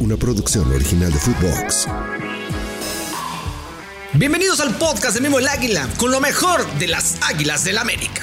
una producción original de Footbox. Bienvenidos al podcast de Memo el Águila, con lo mejor de las Águilas del América.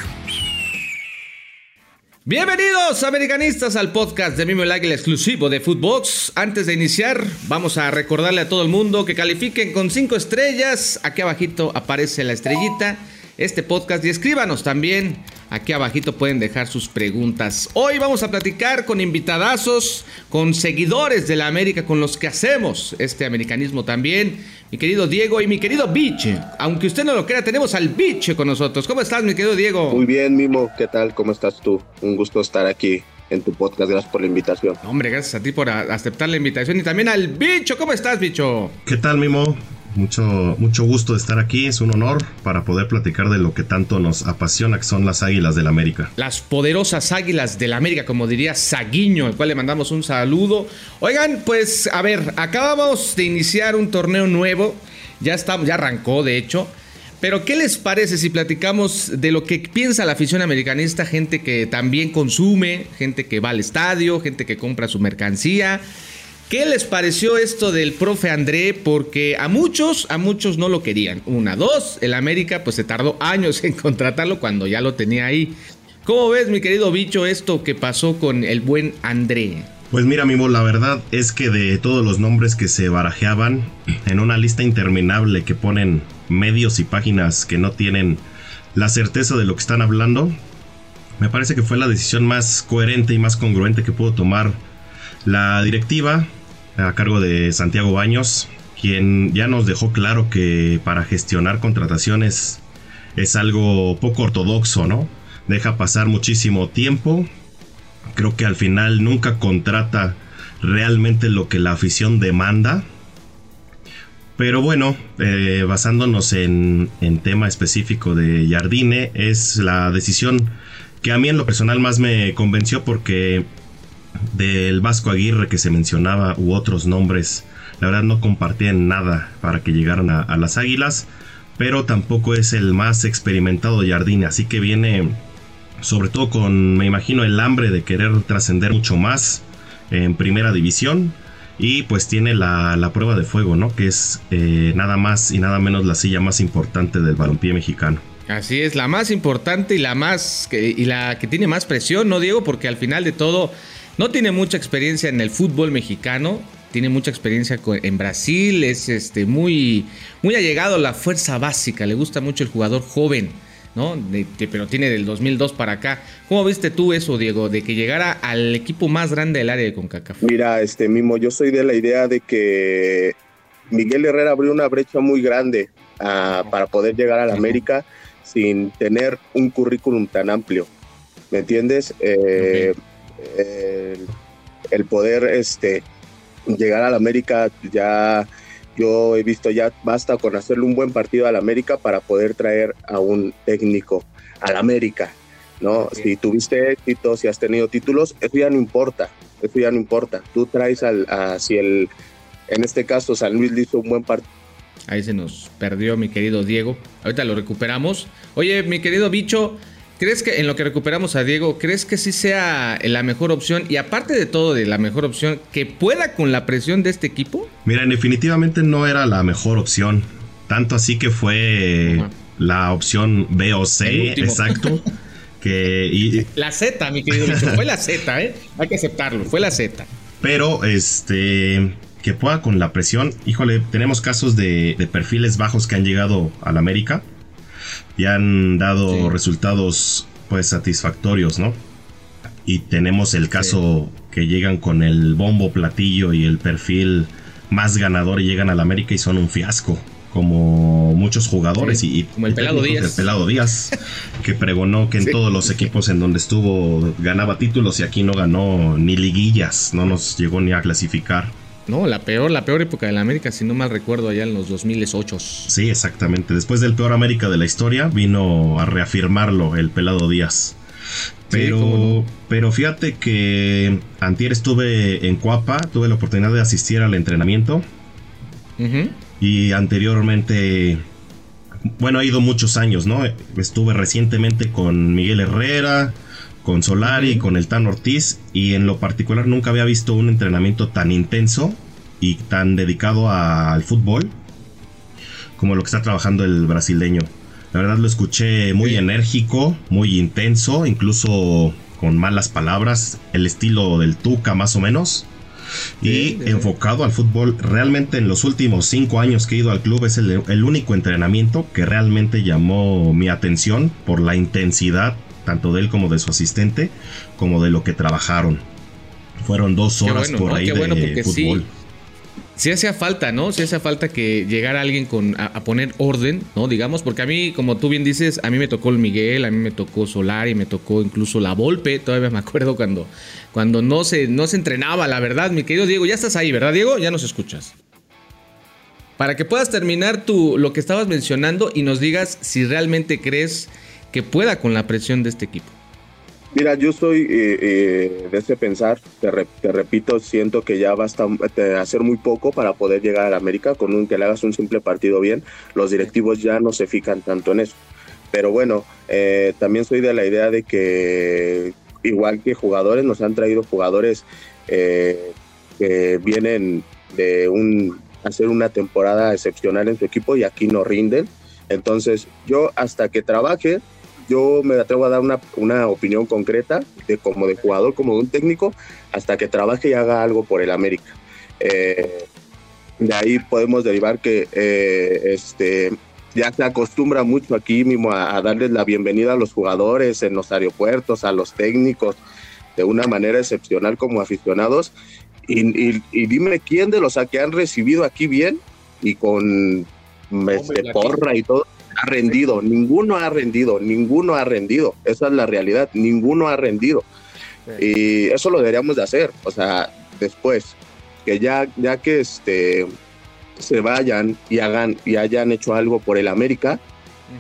Bienvenidos americanistas al podcast de Mimo el Águila exclusivo de Footbox. Antes de iniciar, vamos a recordarle a todo el mundo que califiquen con 5 estrellas. Aquí abajito aparece la estrellita este podcast y escríbanos también. Aquí abajito pueden dejar sus preguntas. Hoy vamos a platicar con invitadazos, con seguidores de la América, con los que hacemos este americanismo también. Mi querido Diego y mi querido Biche. Aunque usted no lo crea, tenemos al Biche con nosotros. ¿Cómo estás, mi querido Diego? Muy bien, Mimo. ¿Qué tal? ¿Cómo estás tú? Un gusto estar aquí en tu podcast. Gracias por la invitación. Hombre, gracias a ti por aceptar la invitación. Y también al Bicho. ¿Cómo estás, Bicho? ¿Qué tal, Mimo? Mucho, mucho gusto de estar aquí, es un honor para poder platicar de lo que tanto nos apasiona, que son las Águilas del América. Las poderosas Águilas del América, como diría Saguiño, al cual le mandamos un saludo. Oigan, pues a ver, acabamos de iniciar un torneo nuevo, ya, estamos, ya arrancó de hecho. Pero ¿qué les parece si platicamos de lo que piensa la afición americanista? Gente que también consume, gente que va al estadio, gente que compra su mercancía. ¿Qué les pareció esto del profe André? Porque a muchos, a muchos no lo querían. Una, dos, el América pues se tardó años en contratarlo cuando ya lo tenía ahí. ¿Cómo ves, mi querido bicho, esto que pasó con el buen André? Pues mira, Mimo, la verdad es que de todos los nombres que se barajeaban en una lista interminable que ponen medios y páginas que no tienen la certeza de lo que están hablando, me parece que fue la decisión más coherente y más congruente que pudo tomar la directiva a cargo de Santiago Baños, quien ya nos dejó claro que para gestionar contrataciones es algo poco ortodoxo, ¿no? Deja pasar muchísimo tiempo. Creo que al final nunca contrata realmente lo que la afición demanda. Pero bueno, eh, basándonos en, en tema específico de Jardine, es la decisión que a mí en lo personal más me convenció porque del Vasco Aguirre que se mencionaba u otros nombres, la verdad no compartían nada para que llegaran a, las Águilas, pero tampoco es el más experimentado Jardine, así que viene sobre todo con, me imagino, el hambre de querer trascender mucho más en primera división. Y pues tiene la, prueba de fuego, ¿no? Que es eh, nada más y nada menos la silla más importante del balompié mexicano. Así es, la más importante y la más y la que tiene más presión, ¿no, Diego? Porque al final de todo no tiene mucha experiencia en el fútbol mexicano, tiene mucha experiencia en Brasil, es este, muy, muy allegado a la fuerza básica, le gusta mucho el jugador joven. ¿no? pero tiene del 2002 para acá. ¿Cómo viste tú eso, Diego, de que llegara al equipo más grande del área de CONCACAF? Mira, este mismo, yo soy de la idea de que Miguel Herrera abrió una brecha muy grande ah, para poder llegar a la América sin tener un currículum tan amplio. ¿Me entiendes? Eh, el, poder este, llegar al América ya yo he visto ya basta con hacerle un buen partido al América para poder traer a un técnico al América, ¿no? Si tuviste éxito, si has tenido títulos, eso ya no importa, eso ya no importa. Tú traes al, a, si el, en este caso San Luis le hizo un buen partido. Ahí se nos perdió mi querido Diego. Ahorita lo recuperamos. Oye, mi querido bicho, ¿Crees que en lo que recuperamos a Diego, crees que sí sea la mejor opción y aparte de todo de la mejor opción, que pueda con la presión de este equipo? Mira, definitivamente no era la mejor opción. Tanto así que fue la opción B o C, exacto. que, La Z, mi querido fue la Z, ¿eh? Hay que aceptarlo, fue la Z. Pero, este, que pueda con la presión, híjole, tenemos casos de, de perfiles bajos que han llegado al América y han dado resultados pues satisfactorios, ¿no? Y tenemos el caso que llegan con el bombo platillo y el perfil más ganador y llegan al América y son un fiasco, como muchos jugadores y, como el pelado Díaz. El pelado Díaz, que pregonó que en todos los equipos en donde estuvo ganaba títulos y aquí no ganó ni liguillas, no nos llegó ni a clasificar. No, la peor, la peor época de la América, si no mal recuerdo, allá en los 2008. Sí, exactamente. Después del peor América de la historia, vino a reafirmarlo el pelado Díaz. Pero, pero fíjate que antier estuve en Cuapa, tuve la oportunidad de asistir al entrenamiento. Y anteriormente, bueno, ha ido muchos años, ¿no? Estuve recientemente con Miguel Herrera, con Solari, con el Tan Ortiz y en lo particular nunca había visto un entrenamiento tan intenso y tan dedicado al fútbol como lo que está trabajando el brasileño. La verdad lo escuché muy enérgico, muy intenso, incluso con malas palabras, el estilo del Tuca más o menos. Y enfocado al fútbol, realmente en los últimos cinco años que he ido al club es el, único entrenamiento que realmente llamó mi atención por la intensidad, tanto de él como de su asistente, como de lo que trabajaron. Fueron dos horas por ahí de fútbol sí hacía falta, ¿no? Sí hacía falta que llegara alguien con, a, poner orden, ¿no? Digamos, porque a mí, como tú bien dices, a mí me tocó el Miguel, a mí me tocó Solari, me tocó incluso la Volpe, todavía me acuerdo cuando, cuando no, se, no se entrenaba, la verdad, mi querido Diego, ya estás ahí, ¿verdad, Diego? Ya nos escuchas. Para que puedas terminar tu, lo que estabas mencionando y nos digas si realmente crees que pueda con la presión de este equipo. Mira, yo soy eh, eh, de ese pensar, te, repito, siento que ya basta hacer muy poco para poder llegar a la América, con un que le hagas un simple partido bien, los directivos ya no se fijan tanto en eso. Pero bueno, eh, también soy de la idea de que igual que jugadores, nos han traído jugadores que vienen de un hacer una temporada excepcional en su equipo y aquí no rinden. Entonces, yo hasta que trabaje, yo me atrevo a dar una, una, opinión concreta de como de jugador, como de un técnico, hasta que trabaje y haga algo por el América. Eh, de ahí podemos derivar que eh, este, ya se acostumbra mucho aquí mismo a, darles la bienvenida a los jugadores en los aeropuertos, a los técnicos, de una manera excepcional como aficionados. Y, dime quién de los que han recibido aquí bien y con este, porra y todo, ha rendido, ninguno ha rendido, ninguno ha rendido. Esa es la realidad, ninguno ha rendido. Y eso lo deberíamos de hacer, o sea, después, que ya, ya que este, se vayan y hagan y hayan hecho algo por el América,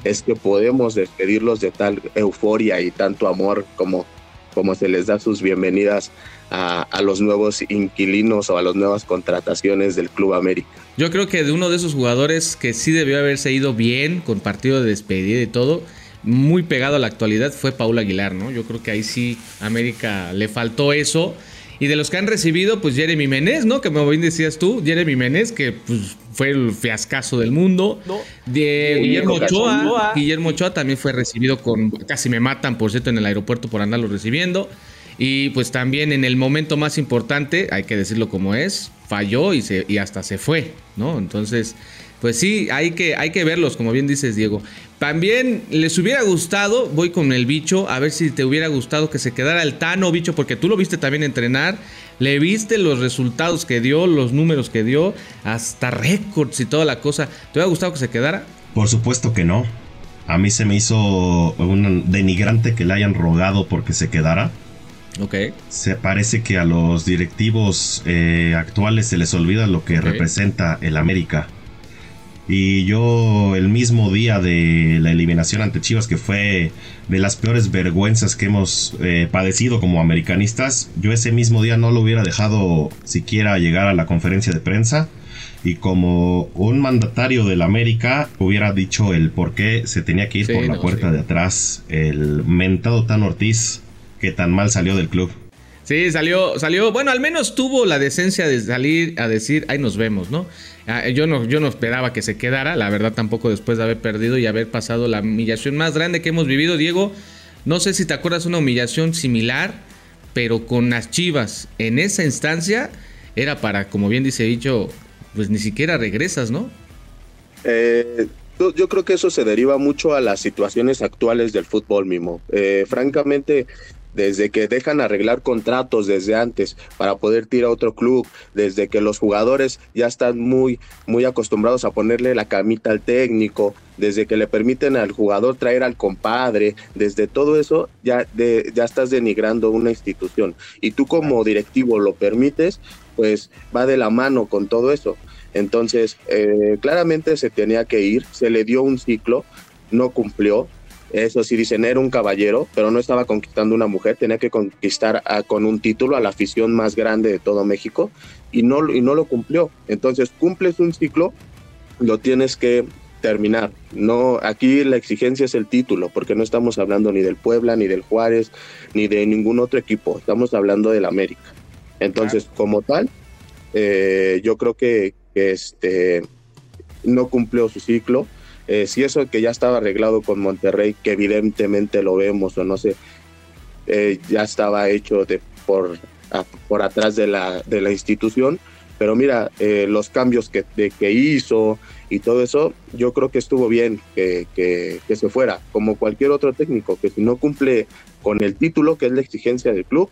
es que podemos despedirlos de tal euforia y tanto amor como, como se les da sus bienvenidas a, los nuevos inquilinos o a las nuevas contrataciones del Club América. Yo creo que de uno de esos jugadores que sí debió haberse ido bien, con partido de despedida y todo, muy pegado a la actualidad, fue Paul Aguilar, ¿no? Yo creo que ahí sí América le faltó eso. Y de los que han recibido, pues Jeremy Menez, ¿no? Que me bien decías tú, Jeremy Menez, que pues, fue el fiascazo del mundo. De Guillermo Ochoa. Guillermo Ochoa también fue recibido con. Casi me matan, por cierto, en el aeropuerto por andarlo recibiendo. Y pues también en el momento más importante, hay que decirlo como es, falló y, se, y hasta se fue, ¿no? Entonces, pues sí, hay que, hay que verlos, como bien dices, Diego. También les hubiera gustado, voy con el bicho, a ver si te hubiera gustado que se quedara el Tano, bicho, porque tú lo viste también entrenar, le viste los resultados que dio, los números que dio, hasta récords y toda la cosa. ¿Te hubiera gustado que se quedara? Por supuesto que no. A mí se me hizo un denigrante que le hayan rogado porque se quedara. Se parece que a los directivos eh, actuales se les olvida lo que representa el América. Y yo el mismo día de la eliminación ante Chivas, que fue de las peores vergüenzas que hemos eh, padecido como americanistas, yo ese mismo día no lo hubiera dejado siquiera llegar a la conferencia de prensa. Y como un mandatario del América hubiera dicho el por qué se tenía que ir por la puerta de atrás, el mentado Tan Ortiz que tan mal salió del club. Sí, salió, salió, bueno, al menos tuvo la decencia de salir a decir, ahí nos vemos, ¿no? Ah, yo no, yo no esperaba que se quedara, la verdad tampoco después de haber perdido y haber pasado la humillación más grande que hemos vivido, Diego. No sé si te acuerdas una humillación similar, pero con las Chivas en esa instancia era para, como bien dice dicho, pues ni siquiera regresas, ¿no? Eh, yo creo que eso se deriva mucho a las situaciones actuales del fútbol mismo. Eh, francamente, desde que dejan arreglar contratos desde antes para poder tirar a otro club, desde que los jugadores ya están muy, muy acostumbrados a ponerle la camita al técnico, desde que le permiten al jugador traer al compadre, desde todo eso ya, de, ya estás denigrando una institución. Y tú como directivo lo permites, pues va de la mano con todo eso. Entonces, eh, claramente se tenía que ir, se le dio un ciclo, no cumplió, eso sí dicen, era un caballero, pero no estaba conquistando una mujer, tenía que conquistar con un título a la afición más grande de todo México y no, y no lo cumplió. Entonces, cumples un ciclo, lo tienes que terminar. No, aquí la exigencia es el título, porque no estamos hablando ni del Puebla, ni del Juárez, ni de ningún otro equipo, estamos hablando del América. Entonces, como tal, eh, yo creo que, este, no cumplió su ciclo. Eh, si eso que ya estaba arreglado con Monterrey, que evidentemente lo vemos o no sé, eh, ya estaba hecho de, por, por atrás de la, de la institución, pero mira, los cambios que, que hizo y todo eso, yo creo que estuvo bien que, que, que, se fuera, como cualquier otro técnico, que si no cumple con el título, que es la exigencia del club,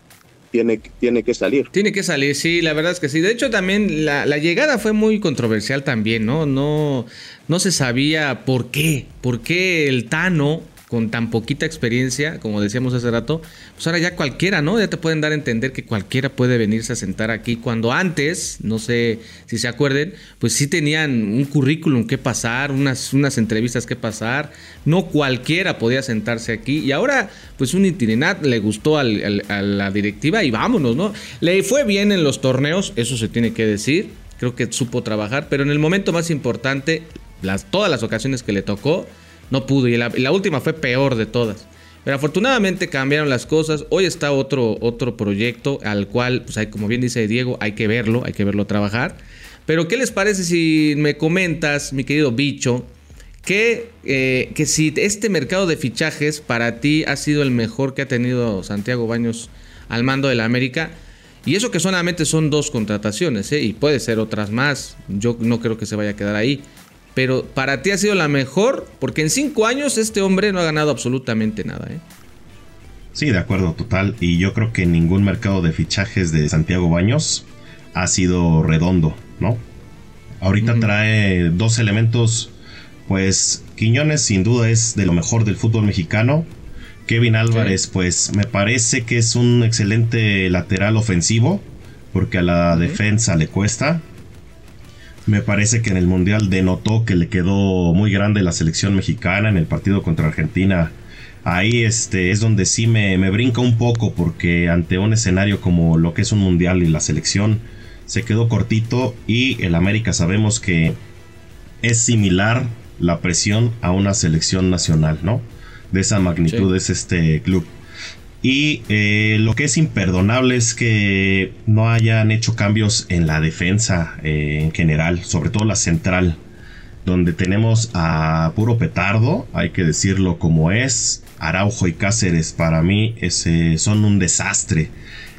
tiene, tiene que salir. Tiene que salir, sí, la verdad es que sí. De hecho, también la, la, llegada fue muy controversial también, ¿no? No, no se sabía por qué, por qué el Tano con tan poquita experiencia, como decíamos hace rato, pues ahora ya cualquiera, ¿no? Ya te pueden dar a entender que cualquiera puede venirse a sentar aquí, cuando antes, no sé si se acuerden, pues sí tenían un currículum que pasar, unas, unas entrevistas que pasar, no cualquiera podía sentarse aquí, y ahora, pues un itinerat le gustó a la directiva y vámonos, ¿no? Le fue bien en los torneos, eso se tiene que decir, creo que supo trabajar, pero en el momento más importante, las, todas las ocasiones que le tocó, no pudo. Y la, última fue peor de todas. Pero afortunadamente cambiaron las cosas. Hoy está otro, otro proyecto al cual, pues hay, como bien dice Diego, hay que verlo, hay que verlo trabajar. Pero ¿qué les parece si me comentas, mi querido bicho, que, eh, que si este mercado de fichajes para ti ha sido el mejor que ha tenido Santiago Baños al mando de la América? Y eso que solamente son dos contrataciones, ¿eh? y puede ser otras más. Yo no creo que se vaya a quedar ahí pero para ti ha sido la mejor, porque en cinco años este hombre no ha ganado absolutamente nada. ¿eh? Sí, de acuerdo, total. Y yo creo que ningún mercado de fichajes de Santiago Baños ha sido redondo, ¿no? Ahorita trae dos elementos, pues Quiñones sin duda es de lo mejor del fútbol mexicano. Kevin Álvarez, pues me parece que es un excelente lateral ofensivo, porque a la defensa le cuesta. Me parece que en el Mundial denotó que le quedó muy grande la selección mexicana en el partido contra Argentina. Ahí este, es donde sí me, me brinca un poco porque ante un escenario como lo que es un Mundial y la selección se quedó cortito y el América sabemos que es similar la presión a una selección nacional, ¿no? De esa magnitud es este club. Y eh, lo que es imperdonable es que no hayan hecho cambios en la defensa eh, en general, sobre todo la central, donde tenemos a puro petardo, hay que decirlo como es. Araujo y Cáceres para mí son un desastre.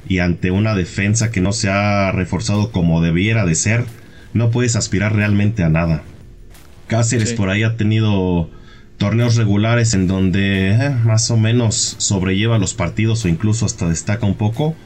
Y ante una defensa que no se ha reforzado como debiera de ser, no puedes aspirar realmente a nada. Cáceres por ahí ha tenido torneos regulares en donde eh, más o menos sobrelleva los partidos o incluso hasta destaca un poco.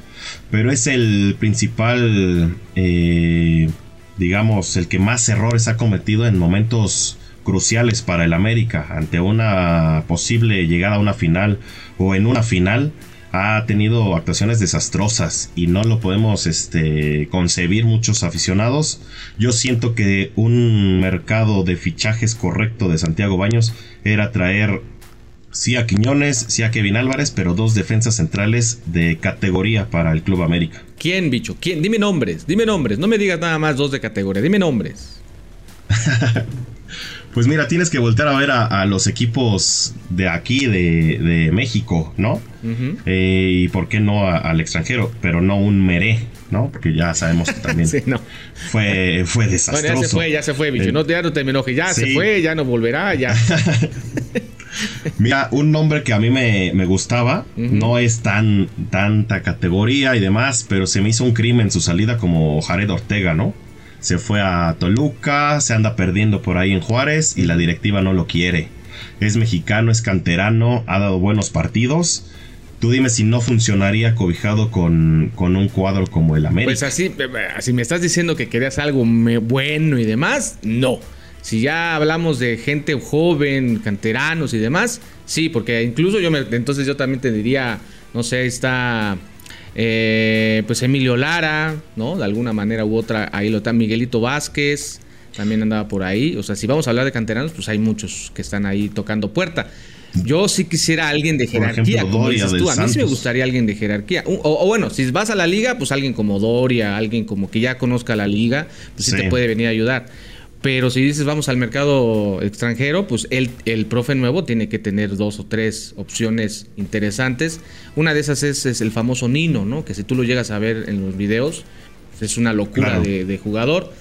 Pero es el principal, eh, digamos, el que más errores ha cometido en momentos cruciales para el América ante una posible llegada a una final o en una final ha tenido actuaciones desastrosas y no lo podemos este, concebir muchos aficionados. Yo siento que un mercado de fichajes correcto de Santiago Baños era traer sí a Quiñones, sí a Kevin Álvarez, pero dos defensas centrales de categoría para el Club América. ¿Quién, bicho? ¿Quién? Dime nombres, dime nombres. No me digas nada más dos de categoría, dime nombres. Pues mira, tienes que volver a ver a, los equipos de aquí, de, México, ¿no? Eh, y por qué no al extranjero, pero no un Meré, ¿no? Porque ya sabemos que también fue, fue desastroso. Bueno, ya se fue, ya se fue, bicho. Eh, no, ya no te me enojes, ya se fue, ya no volverá, ya. Mira, un nombre que a mí me, gustaba, no es tan tanta categoría y demás, pero se me hizo un crimen su salida como Jared Ortega, ¿no? Se fue a Toluca, se anda perdiendo por ahí en Juárez y la directiva no lo quiere. Es mexicano, es canterano, ha dado buenos partidos. Tú dime si no funcionaría cobijado con, con un cuadro como el América. Pues así, así me estás diciendo que querías algo bueno y demás, no. Si ya hablamos de gente joven, canteranos y demás, sí, porque incluso yo me, entonces yo también te diría, no sé, está eh, pues Emilio Lara, ¿no? De alguna manera u otra, ahí lo está Miguelito Vázquez, también andaba por ahí. O sea, si vamos a hablar de canteranos, pues hay muchos que están ahí tocando puerta. Yo sí quisiera alguien de jerarquía, como dices tú. A mí sí me gustaría alguien de jerarquía. O, bueno, si vas a la liga, pues alguien como Doria, alguien como que ya conozca la liga, pues sí. te puede venir a ayudar. Pero si dices vamos al mercado extranjero, pues el, el profe nuevo tiene que tener dos o tres opciones interesantes. Una de esas es, el famoso Nino, ¿no? Que si tú lo llegas a ver en los videos, es una locura de, jugador.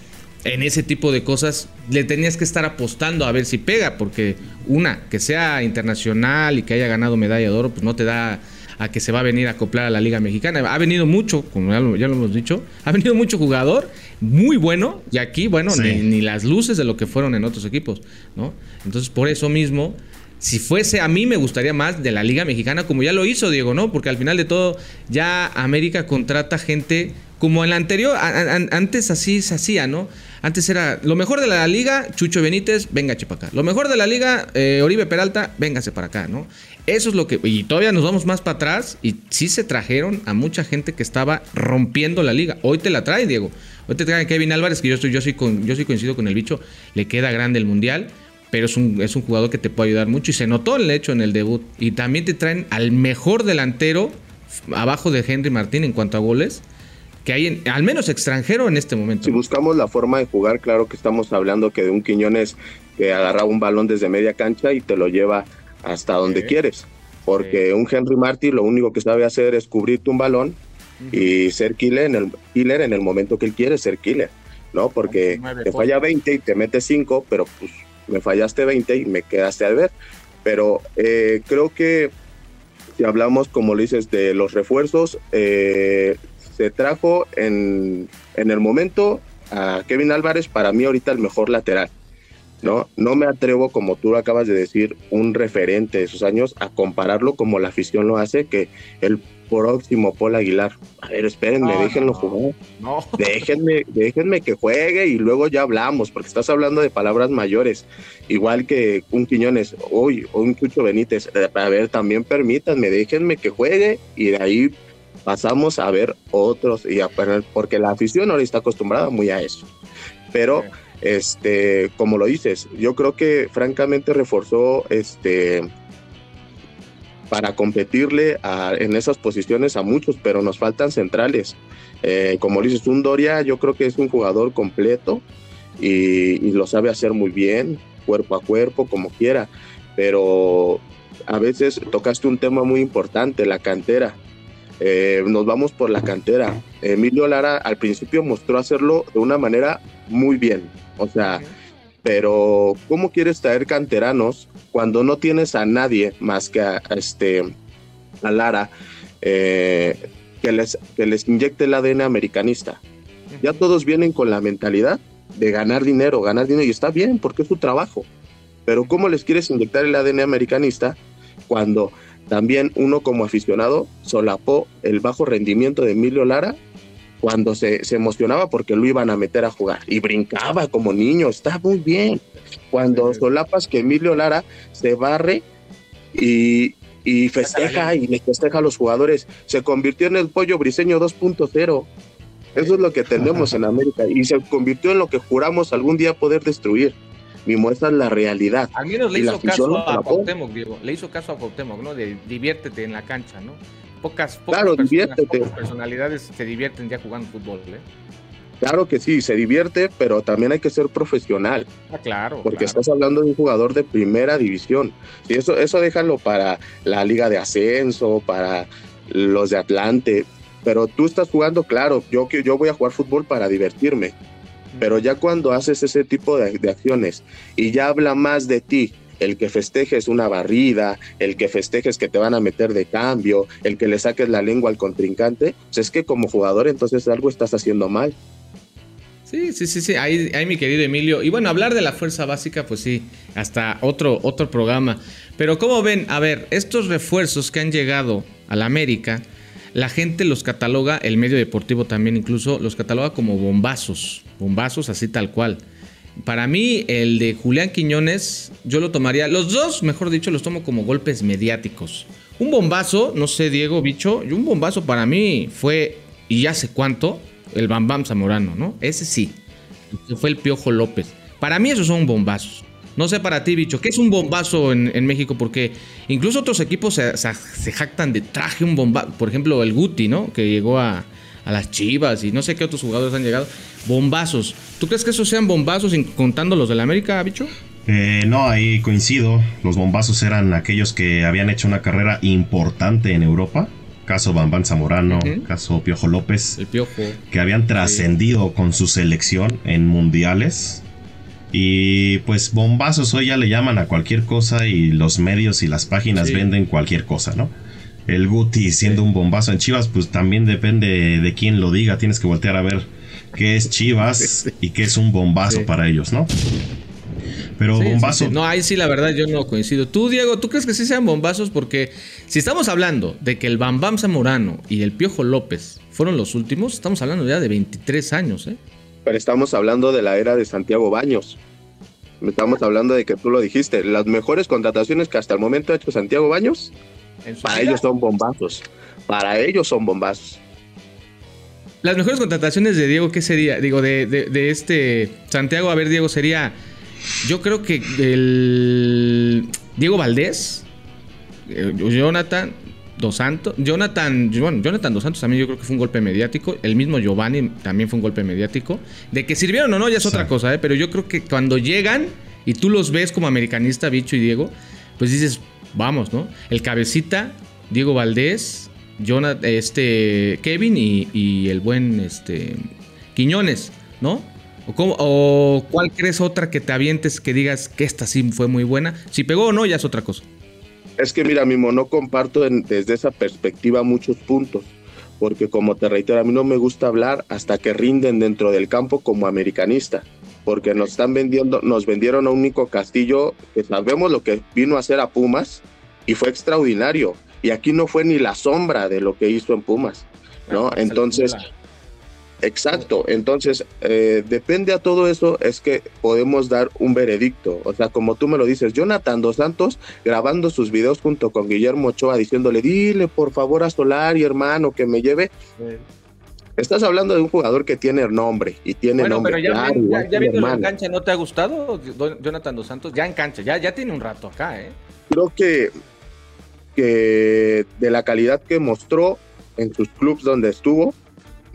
En ese tipo de cosas le tenías que estar apostando a ver si pega, porque una, que sea internacional y que haya ganado medalla de oro, pues no te da a que se va a venir a acoplar a la Liga Mexicana. Ha venido mucho, como ya lo, hemos dicho, ha venido mucho jugador muy bueno, y aquí, bueno, ni, las luces de lo que fueron en otros equipos, ¿no? Entonces, por eso mismo, si fuese a mí, me gustaría más de la Liga Mexicana, como ya lo hizo Diego, ¿no? Porque al final de todo, ya América contrata gente como en la anterior, antes así se hacía, ¿no? Antes era lo mejor de la liga, Chucho Benítez, venga para acá. Lo mejor de la liga, eh, Oribe Peralta, véngase para acá, ¿no? Eso es lo que. Y todavía nos vamos más para atrás. Y sí se trajeron a mucha gente que estaba rompiendo la liga. Hoy te la traen, Diego. Hoy te traen Kevin Álvarez, que yo estoy, yo soy con, yo sí coincido con el bicho. Le queda grande el mundial. Pero es un, es un jugador que te puede ayudar mucho. Y se notó el hecho en el debut. Y también te traen al mejor delantero abajo de Henry Martín en cuanto a goles que hay al menos extranjero en este momento. Si buscamos la forma de jugar, claro que estamos hablando que de un Quiñones que agarra un balón desde media cancha y te lo lleva hasta donde quieres. Porque un Henry Martin lo único que sabe hacer es cubrirte un balón y ser killer en, el, killer en el momento que él quiere ser killer, ¿no? Porque te falla 20 y te mete 5, pero pues me fallaste 20 y me quedaste a ver. Pero eh, creo que si hablamos, como lo dices, de los refuerzos, eh, se trajo en, en el momento a Kevin Álvarez, para mí ahorita el mejor lateral. ¿no? No me atrevo, como tú acabas de decir, un referente de esos años, a compararlo como la afición lo hace, que el próximo Paul Aguilar. A ver, espérenme, déjenlo jugar. No. Déjenme, déjenme que juegue y luego ya hablamos, porque estás hablando de palabras mayores. Igual que un Quiñones, hoy, o un Chucho Benítez. A ver, también permítanme, déjenme que juegue y de ahí pasamos a ver otros, y a, porque la afición ahora está acostumbrada muy a eso. Pero, este, como lo dices, yo creo que francamente reforzó este para competirle en esas posiciones a muchos, pero nos faltan centrales. Eh, como dices, un Doria yo creo que es un jugador completo y, y, lo sabe hacer muy bien, cuerpo a cuerpo, como quiera, pero a veces tocaste un tema muy importante, la cantera. Eh, nos vamos por la cantera. Emilio Lara al principio mostró hacerlo de una manera muy bien, o sea, pero ¿cómo quieres traer canteranos cuando no tienes a nadie más que a, este, a Lara eh, que, les, que les inyecte el ADN americanista? Ya todos vienen con la mentalidad de ganar dinero, ganar dinero, y está bien porque es su trabajo. Pero ¿cómo les quieres inyectar el ADN americanista cuando también uno como aficionado solapó el bajo rendimiento de Emilio Lara cuando se, emocionaba porque lo iban a meter a jugar y brincaba como niño, está muy bien. Cuando solapas que Emilio Lara se barre y, festeja y le festeja a los jugadores, se convirtió en el pollo briseño 2.0. Eso es lo que tenemos en América y se convirtió en lo que juramos algún día poder destruir mi muestra es la realidad. Al menos le hizo caso a Cuauhtémoc, Diego. Le hizo caso a Cuauhtémoc, ¿no? De diviértete en la cancha, ¿no? Pocas, pocas, claro, diviértete. personalidades se divierten ya jugando fútbol, ¿eh? Claro que sí, se divierte, pero también hay que ser profesional. Ah, claro. Porque estás hablando de un jugador de primera división. Y eso, eso déjalo para la liga de ascenso, para los de Atlante. Pero tú estás jugando, claro, yo, yo voy a jugar fútbol para divertirme pero ya cuando haces ese tipo de, acciones y ya habla más de ti, el que festejes una barrida, el que festejes que te van a meter de cambio, el que le saques la lengua al contrincante, pues es que como jugador entonces algo estás haciendo mal. Sí, sí, sí, sí, ahí, ahí, mi querido Emilio. Y bueno, hablar de la fuerza básica, pues sí, hasta otro, otro programa. Pero como ven, a ver, estos refuerzos que han llegado a la América, la gente los cataloga, el medio deportivo también incluso, los cataloga como bombazos, bombazos así tal cual. Para mí, el de Julián Quiñones, yo lo tomaría, los dos, mejor dicho, los tomo como golpes mediáticos. Un bombazo, no sé, Diego Bicho, un bombazo para mí fue, y ya sé cuánto, el Bam Zamorano, ¿no? Ese sí, fue el Piojo López. Para mí esos son bombazos. No sé para ti, bicho, ¿qué es un bombazo en, México? Porque incluso otros equipos se, jactan de traje un bombazo. Por ejemplo, el Guti, ¿no? Que llegó a, las Chivas y no sé qué otros jugadores han llegado. Bombazos. ¿Tú crees que esos sean bombazos contando los de la América, bicho? Eh, no, ahí coincido. Los bombazos eran aquellos que habían hecho una carrera importante en Europa caso Bambán Zamorano, caso Piojo López, el Piojo. que habían trascendido con su selección en mundiales. Y pues bombazos hoy ya le llaman a cualquier cosa y los medios y las páginas venden cualquier cosa, ¿no? El Guti siendo un bombazo en Chivas, pues también depende de quién lo diga. Tienes que voltear a ver qué es Chivas y qué es un bombazo para ellos, ¿no? Pero bombazo. No, ahí sí, la verdad, yo no coincido. Tú, Diego, ¿tú crees que sí sean bombazos? Porque si estamos hablando de que el Bambam Zamorano y el Piojo López fueron los últimos, estamos hablando ya de 23 años, ¿eh? Pero estamos hablando de la era de Santiago Baños. Estamos hablando de que tú lo dijiste. Las mejores contrataciones que hasta el momento ha hecho Santiago Baños, para ellos son bombazos. Para ellos son bombazos. Las mejores contrataciones de Diego, ¿qué sería? Digo, de, de este Santiago, a ver, Diego, sería yo creo que el Diego Valdés, eh, Jonathan Dos Santos, Jonathan, bueno, Jonathan Dos Santos también yo creo que fue un golpe mediático. El mismo Giovanni también fue un golpe mediático. De que sirvieron o no ya es otra cosa, ¿eh? pero yo creo que cuando llegan y tú los ves como americanista, Bicho y Diego, pues dices, vamos, ¿no? El cabecita, Diego Valdés, Jonathan, este, Kevin y, y el buen este, Quiñones, ¿no? ¿O, cuál crees otra que te avientes que digas que esta sí fue muy buena? Si pegó o no, ya es otra cosa. Es que mira, mismo no comparto desde esa perspectiva muchos puntos, porque como te reitero, a mí no me gusta hablar hasta que rinden dentro del campo como americanista, porque nos están vendiendo, nos vendieron a un único Castillo que sabemos lo que vino a hacer a Pumas y fue extraordinario. Y aquí no fue ni la sombra de lo que hizo en Pumas, ¿no? Entonces, Exacto, entonces eh, depende a todo eso es que podemos dar un veredicto, o sea, como tú me lo dices, Jonathan Dos Santos grabando sus videos junto con Guillermo Ochoa diciéndole, dile por favor a Solari hermano que me lleve. Estás hablando de un jugador que tiene nombre y tiene bueno, nombre. Pero ya, ya, ya viendo en cancha, ¿no te ha gustado Jonathan Dos Santos? Ya en cancha, ya, ya tiene un rato acá, ¿eh? Creo que, que de la calidad que mostró en sus clubes donde estuvo,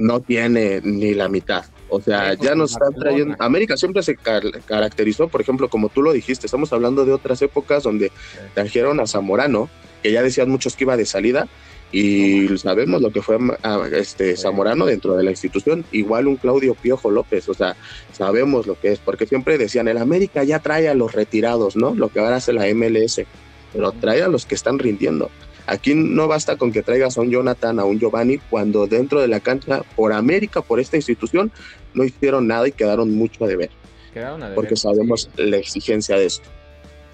no tiene ni la mitad. O sea, ya nos están trayendo. América siempre se caracterizó, por ejemplo, como tú lo dijiste, estamos hablando de otras épocas donde trajeron a Zamorano, que ya decían muchos que iba de salida, y sabemos lo que fue ah, este Zamorano dentro de la institución, igual un Claudio Piojo López, o sea, sabemos lo que es, porque siempre decían, el América ya trae a los retirados, ¿no? Lo que ahora hace la MLS, pero trae a los que están rindiendo. Aquí no basta con que traigas a un Jonathan, a un Giovanni, cuando dentro de la cancha, por América, por esta institución, no hicieron nada y quedaron mucho a deber. Quedaron a deber porque sabemos la exigencia de esto.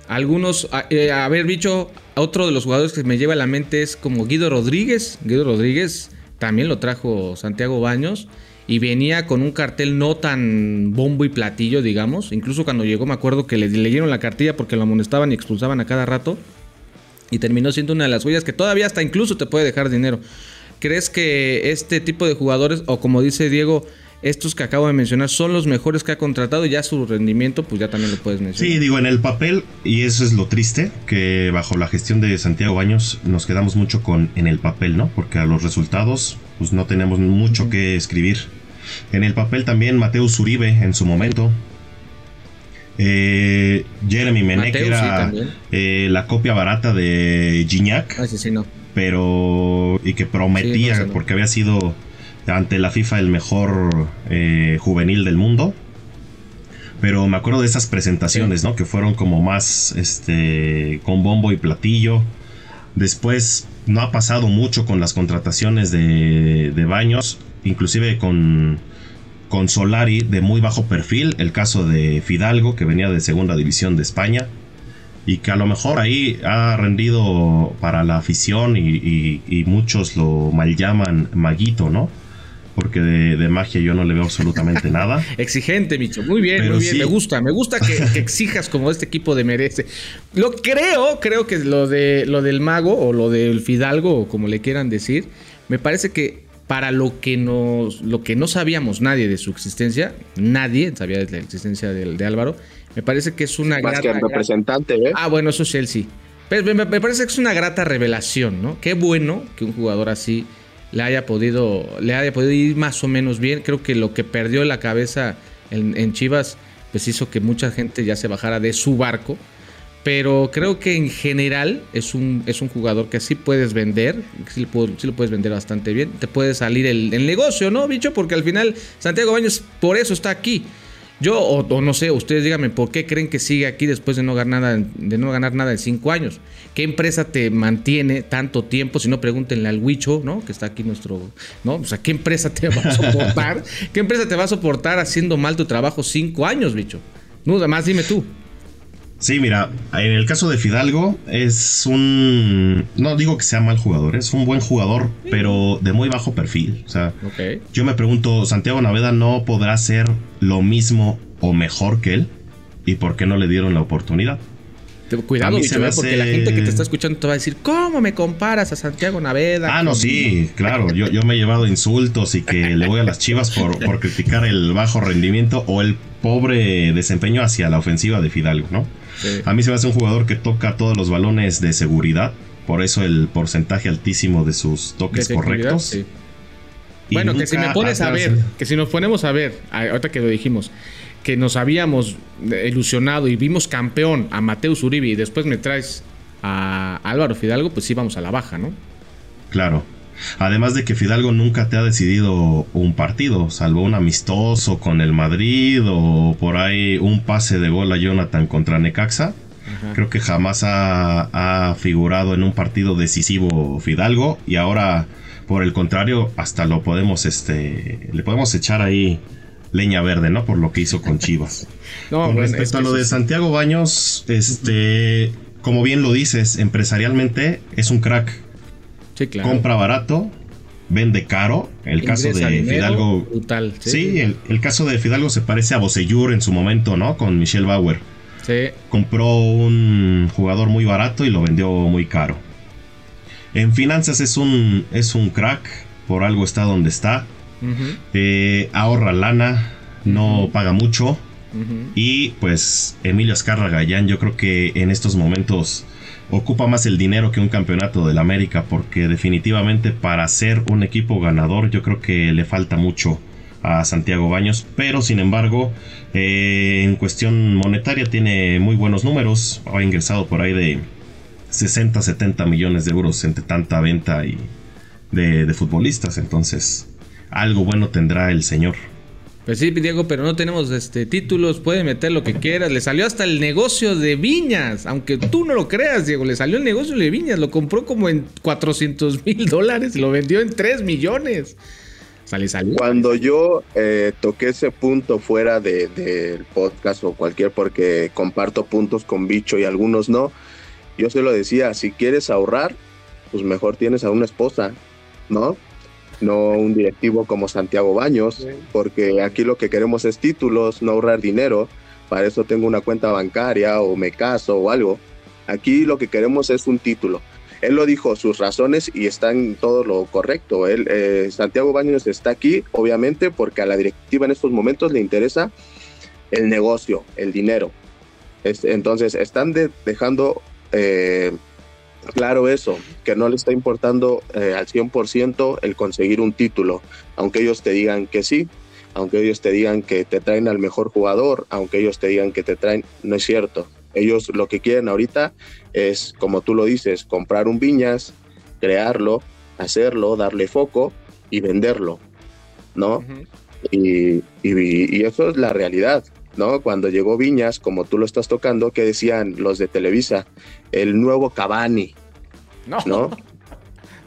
Algunos, a, eh, ver, bicho, otro de los jugadores que me lleva a la mente es como Guido Rodríguez. Guido Rodríguez también lo trajo Santiago Baños y venía con un cartel no tan bombo y platillo, digamos. Incluso cuando llegó me acuerdo que le leyeron la cartilla porque lo amonestaban y expulsaban a cada rato y terminó siendo una de las joyas que todavía hasta incluso te puede dejar dinero. ¿Crees que este tipo de jugadores, o como dice Diego, estos que acabo de mencionar son los mejores que ha contratado y ya su rendimiento, pues ya también lo puedes mencionar. Sí, digo, en el papel, y eso es lo triste, que bajo la gestión de Santiago Baños nos quedamos mucho con en el papel, ¿no? Porque a los resultados, pues no tenemos mucho que escribir. En el papel también Mateo Uribe en su momento, eh, Jeremy Menec era eh, la copia barata de Gignac. Ah, sí, no. Pero. Y que prometía, porque había sido ante la FIFA el mejor eh, juvenil del mundo. Pero me acuerdo de esas presentaciones, ¿no? Que fueron como más este con bombo y platillo. Después no ha pasado mucho con las contrataciones de, de Baños, inclusive con con Solari de muy bajo perfil, el caso de Fidalgo que venía de segunda división de España y que a lo mejor ahí ha rendido para la afición y, muchos lo mal llaman maguito, ¿no? Porque de, magia yo no le veo absolutamente nada. Exigente, Micho. Muy bien, muy bien. Me gusta, me gusta que, exijas como este equipo de merece. Lo creo, creo que lo de lo del mago o lo del Fidalgo, o como le quieran decir, me parece que para lo que nos lo que no sabíamos nadie de su existencia, nadie sabía de la existencia de, Álvaro. Me parece que es una grata. representante, ¿eh? Ah, bueno, eso es Chelsea. Pero me, parece que es una grata revelación, ¿no? Qué bueno que un jugador así le haya podido, le haya podido ir más o menos bien. Creo que lo que perdió la cabeza en, en Chivas, pues hizo que mucha gente ya se bajara de su barco pero creo que en general es un, es un jugador que sí puedes vender, sí lo, puedes vender bastante bien, te puede salir el, el, negocio, ¿no, bicho? Porque al final Santiago Baños por eso está aquí. Yo, o, no sé, ustedes díganme, ¿por qué creen que sigue aquí después de no ganar nada, de no ganar nada en cinco años? ¿Qué empresa te mantiene tanto tiempo? Si no, pregúntenle al Huicho, ¿no? Que está aquí nuestro, ¿no? O sea, ¿qué empresa te va a soportar? ¿Qué empresa te va a soportar haciendo mal tu trabajo cinco años, bicho? No, además dime tú. Sí, mira, en el caso de Fidalgo es un... No digo que sea mal jugador, es un buen jugador, pero de muy bajo perfil. O sea, yo me pregunto, ¿Santiago Naveda no podrá hacer lo mismo o mejor que él? ¿Y por qué no le dieron la oportunidad? Cuidado, bicho, ¿eh? porque la gente que te está escuchando te va a decir, ¿cómo me comparas a Santiago Naveda? Ah, no, sí, claro. Yo, yo me he llevado insultos y que le voy a las chivas por, por criticar el bajo rendimiento o el pobre desempeño hacia la ofensiva de Fidalgo, ¿no? A mí se me hace un jugador que toca todos los balones de seguridad, por eso el porcentaje altísimo de sus toques correctos. Bueno, que si me pones a ver, que si nos ponemos a ver, ahorita que lo dijimos, que nos habíamos ilusionado y vimos campeón a Mateus Uribe y después me traes a Álvaro Fidalgo, pues sí vamos a la baja, ¿no? Claro. Además de que Fidalgo nunca te ha decidido un partido, salvo un amistoso con el Madrid o por ahí un pase de gol a Jonathan contra Necaxa. Creo que jamás ha, figurado en un partido decisivo Fidalgo y ahora, por el contrario, hasta lo podemos, este, le podemos echar ahí leña verde, ¿no? Por lo que hizo con Chivas. con respecto a lo de Santiago Baños, este, como bien lo dices, empresarialmente es un crack compra barato, vende caro. El caso de Fidalgo. Brutal, sí, el, caso de Fidalgo se parece a Boseyur en su momento, ¿no? Con Michelle Bauer. Sí. Compró un jugador muy barato y lo vendió muy caro. En finanzas es un, es un crack, por algo está donde está. Eh, ahorra lana, no paga mucho. Y pues Emilio Azcarra Gallán, yo creo que en estos momentos ocupa más el dinero que un campeonato del América porque definitivamente para ser un equipo ganador yo creo que le falta mucho a Santiago Baños, pero sin embargo eh, en cuestión monetaria tiene muy buenos números, ha ingresado por ahí de 60, 70 millones de euros entre tanta venta y de futbolistas, entonces algo bueno tendrá el señor. Pues sí, Diego, pero no tenemos este títulos, puede meter lo que quieras. Le salió hasta el negocio de viñas, aunque tú no lo creas, Diego, le salió el negocio de viñas, lo compró como en 400 mil dólares y lo vendió en 3 millones. Sale, salió. Cuando yo eh, toqué ese punto fuera del de, podcast o cualquier, porque comparto puntos con Bicho y algunos no, yo se lo decía, si quieres ahorrar, pues mejor tienes a una esposa, ¿no? No un directivo como Santiago Baños, porque aquí lo que queremos es títulos, no ahorrar dinero. Para eso tengo una cuenta bancaria o me caso o algo. Aquí lo que queremos es un título. Él lo dijo, sus razones y están todo lo correcto. Él, eh, Santiago Baños está aquí, obviamente, porque a la directiva en estos momentos le interesa el negocio, el dinero. entonces, están dejando eh, claro eso, que no le está importando eh, al 100% el conseguir un título, aunque ellos te digan que sí, aunque ellos te digan que te traen al mejor jugador, aunque ellos te digan que te traen, no es cierto. Ellos lo que quieren ahorita es, como tú lo dices, comprar un Viñas, crearlo, hacerlo, darle foco y venderlo, ¿no? y, y, eso es la realidad. ¿No? Cuando llegó Viñas, como tú lo estás tocando, que decían los de Televisa? El nuevo Cavani, ¿no?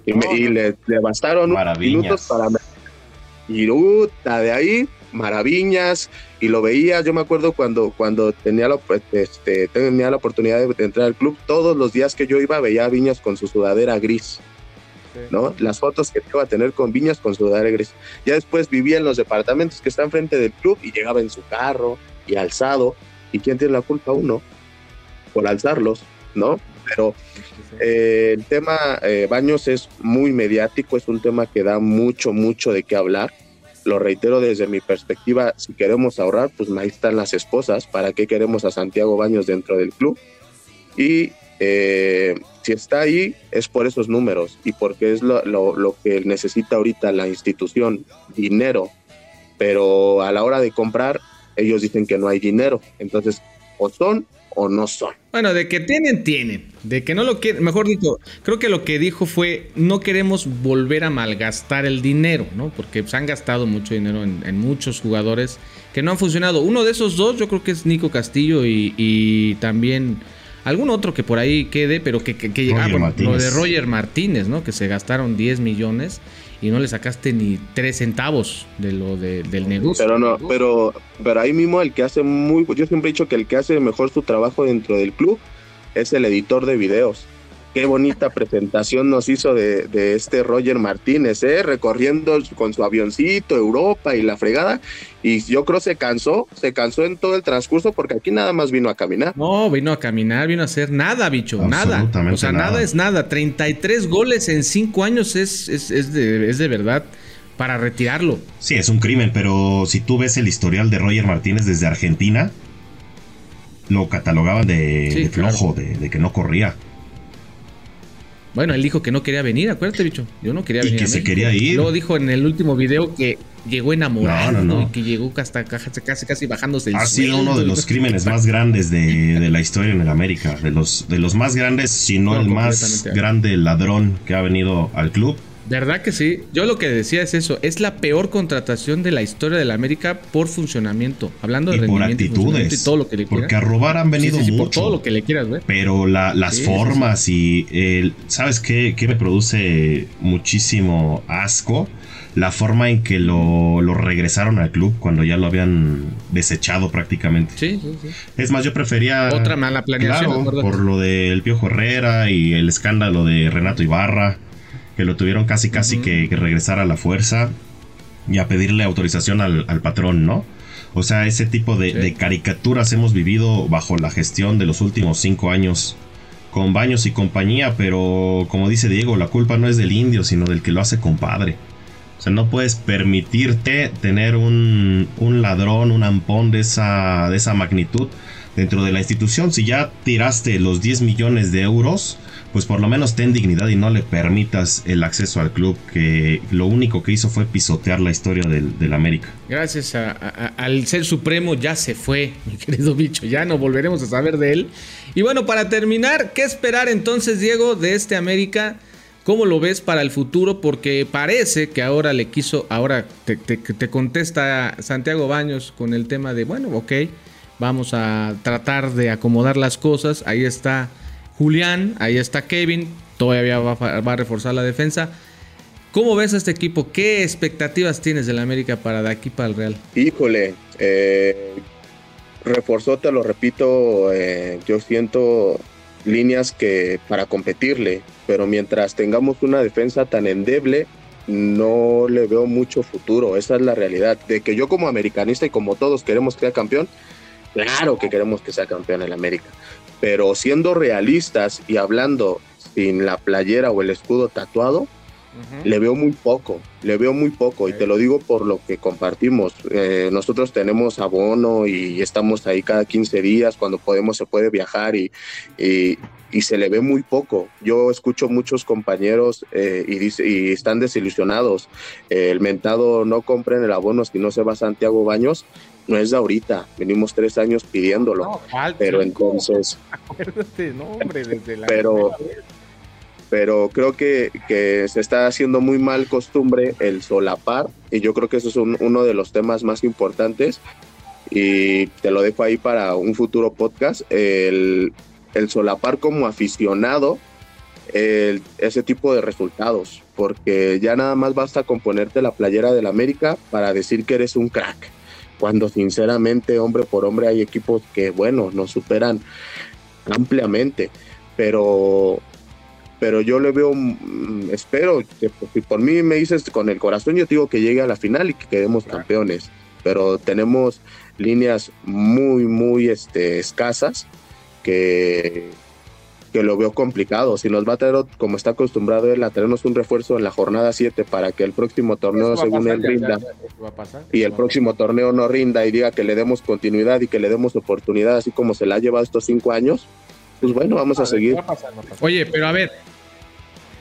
Y, le, bastaron minutos para... Y de ahí, maravillas, y lo veía, yo me acuerdo cuando, cuando tenía, la, este, tenía la oportunidad de, entrar al club, todos los días que yo iba veía a Viñas con su sudadera gris. ¿no? Las fotos que iba a tener con Viñas con su sudadera gris. Ya después vivía en los departamentos que están frente del club y llegaba en su carro, y alzado. ¿Y quién tiene la culpa? Uno, por alzarlos, ¿no? Pero eh, el tema eh, baños es muy mediático, es un tema que da mucho, mucho de qué hablar. Lo reitero desde mi perspectiva, si queremos ahorrar, pues ahí están las esposas, ¿para qué queremos a Santiago Baños dentro del club? Y eh, si está ahí es por esos números y porque es lo, lo, que necesita ahorita la institución, dinero, pero a la hora de comprar ellos dicen que no hay dinero. Entonces, o son o no son. Bueno, de que tienen, tienen. De que no lo quieren, mejor dicho, creo que lo que dijo fue, no queremos volver a malgastar el dinero, ¿no? Porque se han gastado mucho dinero en, muchos jugadores que no han funcionado. Uno de esos dos yo creo que es Nico Castillo y, también algún otro que por ahí quede, pero que, que, lo de Roger Martínez, ¿no? Que se gastaron 10 millones y no le sacaste ni tres centavos de lo del negocio. Pero no, pero, pero ahí mismo el que hace muy, yo siempre he dicho que el que hace mejor su trabajo dentro del club es el editor de videos qué bonita presentación nos hizo de, este Roger Martínez, ¿eh? recorriendo con su avioncito Europa y la fregada. Y yo creo se cansó, se cansó en todo el transcurso porque aquí nada más vino a caminar. No, vino a caminar, vino a hacer nada, bicho, nada. O sea, nada. es nada. 33 goles en 5 años es, es, de, es de verdad para retirarlo. Sí, es un crimen, pero si tú ves el historial de Roger Martínez desde Argentina, lo catalogaban de, flojo, de que no corría. Bueno, él dijo que no quería venir, acuérdate, bicho. Yo no quería venir. Y que se quería ir. Luego dijo en el último video que llegó enamorado no, no, no. y que llegó hasta casi casi bajándose el Ha sido uno de los crímenes más grandes de, la historia en el América. De los, de los más grandes, si no, el más grande ladrón que ha venido al club. ¿Verdad que sí? Yo lo que decía es eso, es la peor contratación de la historia de la América por funcionamiento, hablando de y por actitudes, y todo lo que le Porque a robar han venido mucho. Por todo lo que le quieras, güey. Pero las formas y el, ¿sabes qué, qué me produce muchísimo asco? La forma en que lo, lo, regresaron al club cuando ya lo habían desechado prácticamente. Sí, sí, sí. Es más, yo prefería. Otra mala planeación. por lo del Piojo Herrera y el escándalo de Renato Ibarra que lo tuvieron casi casi que, regresar a la fuerza y a pedirle autorización al, patrón, ¿no? O sea, ese tipo de, caricaturas hemos vivido bajo la gestión de los últimos cinco años con Baños y compañía, pero como dice Diego, la culpa no es del indio, sino del que lo hace compadre. O sea, no puedes permitirte tener un, un ladrón, un ampón de esa, de esa magnitud dentro de la institución. Si ya tiraste los 10 millones de euros, pues por lo menos ten dignidad y no le permitas el acceso al club que lo único que hizo fue pisotear la historia del, América. Gracias al ser supremo ya se fue, mi querido bicho, ya no volveremos a saber de él. Y bueno, para terminar, ¿qué esperar entonces, Diego, de este América? ¿Cómo lo ves para el futuro? Porque parece que ahora le quiso, ahora te, te contesta Santiago Baños con el tema de, bueno, ok, vamos a tratar de acomodar las cosas. Ahí está Julián, ahí está Kevin, todavía va, a reforzar la defensa. ¿Cómo ves a este equipo? ¿Qué expectativas tienes del América para de aquí para el Real? Híjole, eh, reforzó, te lo repito, eh, yo siento líneas que para competirle, pero mientras tengamos una defensa tan endeble, no le veo mucho futuro, esa es la realidad. De que yo como americanista y como todos queremos que sea campeón, claro que queremos que sea campeón en América, pero siendo realistas y hablando sin la playera o el escudo tatuado, le veo muy poco, le veo muy poco y te lo digo por lo que compartimos. Eh, nosotros tenemos abono y estamos ahí cada 15 días, cuando podemos se puede viajar y, y, se le ve muy poco. Yo escucho muchos compañeros eh, y, dice, y están desilusionados. el mentado no compren el abono si no se va a Santiago Baños no es de ahorita, venimos tres años pidiéndolo. pero entonces. Acuérdate, no, hombre, desde la. Pero, pero creo que, que, se está haciendo muy mal costumbre el solapar, y yo creo que eso es uno de los temas más importantes. Y te lo dejo ahí para un futuro podcast. El, el solapar como aficionado ese tipo de resultados, porque ya nada más basta con ponerte la playera del América para decir que eres un crack cuando sinceramente hombre por hombre hay equipos que, bueno, nos superan ampliamente, pero pero yo le veo, mm, espero que si por mí me dices con el corazón, yo digo que llegue a la final y que quedemos campeones, pero tenemos líneas muy, muy este, escasas que, que lo veo complicado. Si nos va a traer, como está acostumbrado él, a traernos un refuerzo en la jornada 7 para que el próximo torneo, según él, rinda, y el próximo torneo no rinda y diga que le demos continuidad y que le demos oportunidad, así como se la ha llevado estos cinco años, pues bueno, vamos a, seguir. Oye, pero a ver,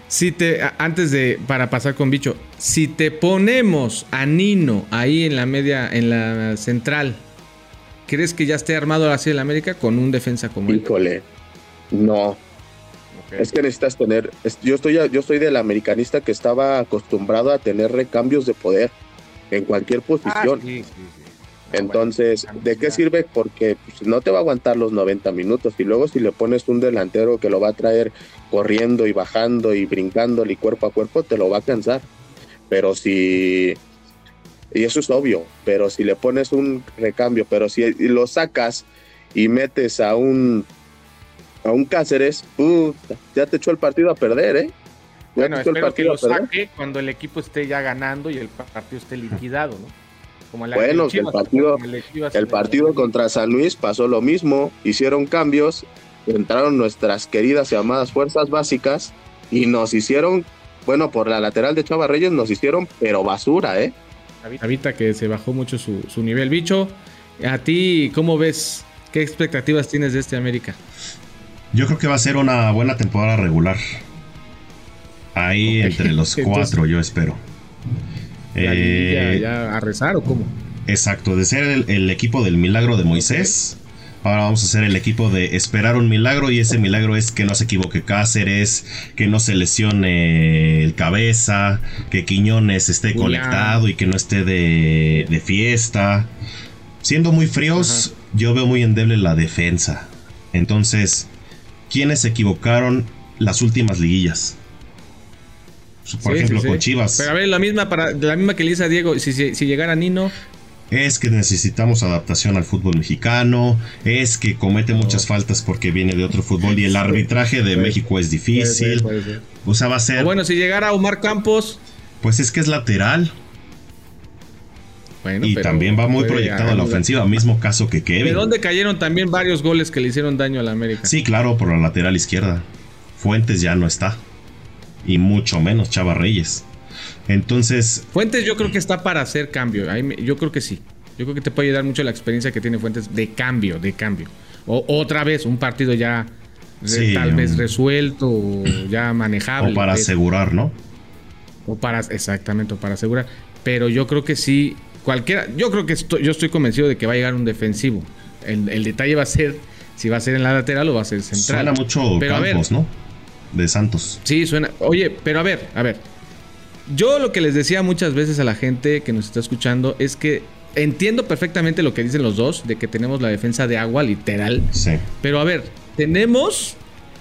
si te, antes de, para pasar con bicho, si te ponemos a Nino ahí en la media, en la central, ¿crees que ya esté armado así el América con un defensa como él? Híjole, no. Es que necesitas tener. yo estoy yo estoy del americanista que estaba acostumbrado a tener recambios de poder en cualquier posición. Ah, Entonces, ¿de qué sirve? Porque pues, no te va a aguantar los 90 minutos. Y luego si le pones un delantero que lo va a traer corriendo y bajando y brincándole y cuerpo a cuerpo, te lo va a cansar. Pero si... Y eso es obvio, pero si le pones un recambio, pero si lo sacas y metes a un a un Cáceres, ya te echó el partido a perder, ¿eh? bueno, espero que lo saque cuando el equipo esté ya ganando y el partido esté liquidado, ¿no? bueno, el partido, el, partido contra San Luis pasó lo mismo, hicieron cambios, entraron nuestras queridas y amadas fuerzas básicas y nos hicieron, bueno, por la lateral de Chava Reyes nos hicieron, pero basura, ¿eh? Ahorita que se bajó mucho su, su nivel. Bicho, ¿a ti cómo ves? ¿Qué expectativas tienes de este América? Yo creo que va a ser una buena temporada regular. Ahí entre los cuatro, yo espero. Eh, ya, a rezar o cómo? Exacto, de ser el, equipo del milagro de Moisés. Ahora vamos a ser el equipo de esperar un milagro y ese milagro es que no se equivoque Cáceres, que no se lesione el cabeza, que Quiñones esté conectado y que no esté de, fiesta. Siendo muy fríos, yo veo muy endeble la defensa. Entonces, ¿quiénes se equivocaron las últimas liguillas? Por ejemplo, con Chivas. Pero a ver, la misma, para, la misma que le dice a Diego, si, si, llegara Nino, es que necesitamos adaptación al fútbol mexicano, es que comete muchas faltas porque viene de otro fútbol y el arbitraje de México es difícil. o sea, va a ser... bueno, si llegara Omar Campos... Pues es que es lateral. Y también va muy proyectado a la ofensiva, mismo caso que Kevin. ¿De dónde cayeron también varios goles que le hicieron daño a la América? Sí, claro, por la lateral izquierda. Fuentes ya no está y mucho menos Chava Reyes. Entonces. Fuentes yo creo que está para hacer cambio. Yo creo que sí. Yo creo que te puede ayudar mucho la experiencia que tiene Fuentes de cambio, de cambio. O otra vez, un partido ya tal vez resuelto, ya manejable. O para asegurar, ¿no? O para, exactamente, o para asegurar. Pero yo creo que sí, cualquiera, yo creo que yo estoy convencido de que va a llegar un defensivo. El, detalle va a ser si va a ser en la lateral o va a ser central. Suena mucho Pero Campos, ¿no? de Santos. Sí, suena. Oye, pero a ver, a ver. Yo lo que les decía muchas veces a la gente que nos está escuchando es que entiendo perfectamente lo que dicen los dos, de que tenemos la defensa de agua literal. Sí. Pero a ver, tenemos.